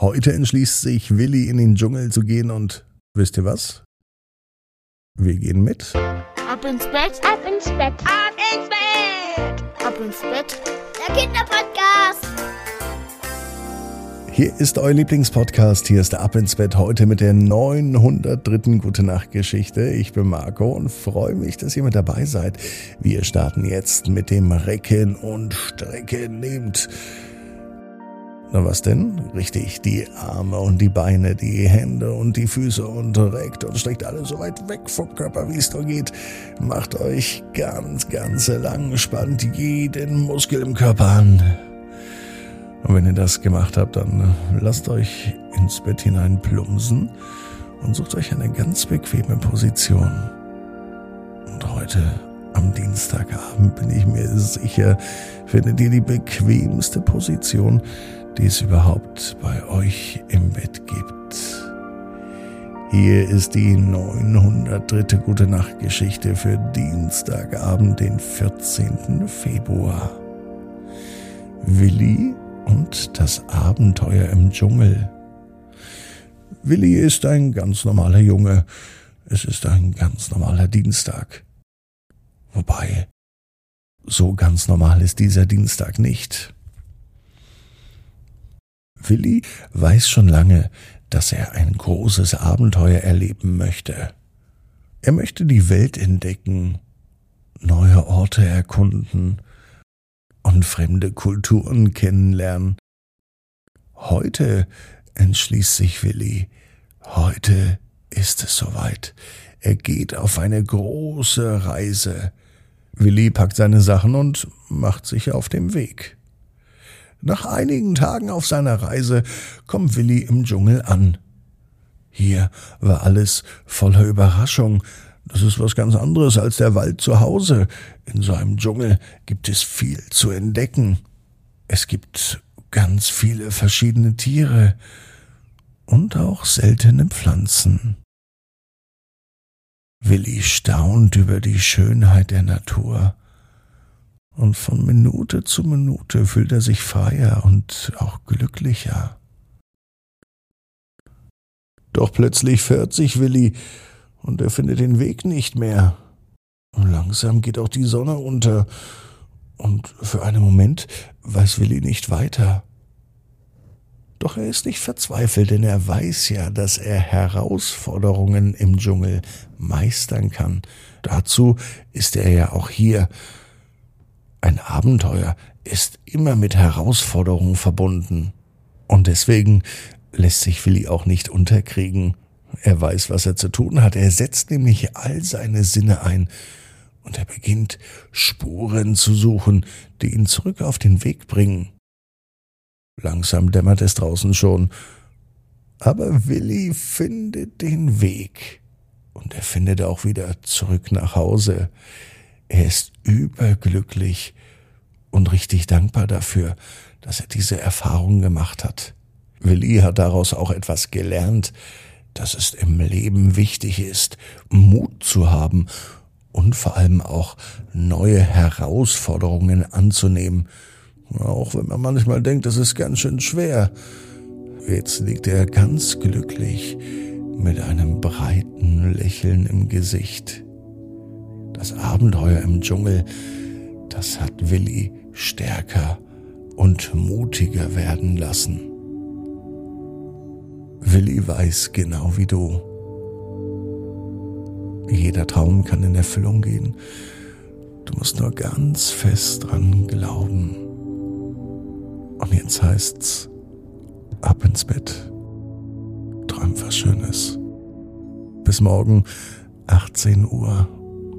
Heute entschließt sich Willi in den Dschungel zu gehen und wisst ihr was? Wir gehen mit. Ab ins Bett, Ab ins Bett. ab ins Bett, ab ins Bett. Der Kinderpodcast. Hier ist euer Lieblingspodcast. Hier ist der Ab ins Bett heute mit der 903. Gute Nacht Geschichte. Ich bin Marco und freue mich, dass ihr mit dabei seid. Wir starten jetzt mit dem Recken und Strecken. Nehmt na was denn? Richtig, die Arme und die Beine, die Hände und die Füße und reckt und streckt alles so weit weg vom Körper, wie es nur geht. Macht euch ganz, ganz lang, spannt jeden Muskel im Körper an. Und wenn ihr das gemacht habt, dann lasst euch ins Bett hinein plumpsen und sucht euch eine ganz bequeme Position. Und heute am Dienstagabend bin ich mir sicher, findet ihr die bequemste Position, die es überhaupt bei euch im Bett gibt. Hier ist die 903. Gute Nacht Geschichte für Dienstagabend, den 14. Februar. Willi und das Abenteuer im Dschungel. Willi ist ein ganz normaler Junge. Es ist ein ganz normaler Dienstag. Wobei, so ganz normal ist dieser Dienstag nicht. Willi weiß schon lange, dass er ein großes Abenteuer erleben möchte. Er möchte die Welt entdecken, neue Orte erkunden und fremde Kulturen kennenlernen. Heute entschließt sich Willi. Heute ist es soweit. Er geht auf eine große Reise. Willi packt seine Sachen und macht sich auf den Weg. Nach einigen Tagen auf seiner Reise kommt Willi im Dschungel an. Hier war alles voller Überraschung. Das ist was ganz anderes als der Wald zu Hause. In so einem Dschungel gibt es viel zu entdecken. Es gibt ganz viele verschiedene Tiere und auch seltene Pflanzen. Willi staunt über die Schönheit der Natur und von Minute zu Minute fühlt er sich freier und auch glücklicher. Doch plötzlich verirrt sich Willi und er findet den Weg nicht mehr. Und langsam geht auch die Sonne unter und für einen Moment weiß Willi nicht weiter. Doch er ist nicht verzweifelt, denn er weiß ja, dass er Herausforderungen im Dschungel meistern kann. Dazu ist er ja auch hier ein Abenteuer ist immer mit Herausforderungen verbunden. Und deswegen lässt sich Willi auch nicht unterkriegen. Er weiß, was er zu tun hat. Er setzt nämlich all seine Sinne ein und er beginnt Spuren zu suchen, die ihn zurück auf den Weg bringen. Langsam dämmert es draußen schon. Aber Willi findet den Weg. Und er findet auch wieder zurück nach Hause. Er ist überglücklich und richtig dankbar dafür, dass er diese Erfahrung gemacht hat. Willi hat daraus auch etwas gelernt, dass es im Leben wichtig ist, Mut zu haben und vor allem auch neue Herausforderungen anzunehmen, auch wenn man manchmal denkt, das ist ganz schön schwer. Jetzt liegt er ganz glücklich mit einem breiten Lächeln im Gesicht. Das Abenteuer im Dschungel, das hat Willi stärker und mutiger werden lassen. Willi weiß genau wie du. Jeder Traum kann in Erfüllung gehen. Du musst nur ganz fest dran glauben. Und jetzt heißt's, ab ins Bett. Träum was Schönes. Bis morgen, 18 Uhr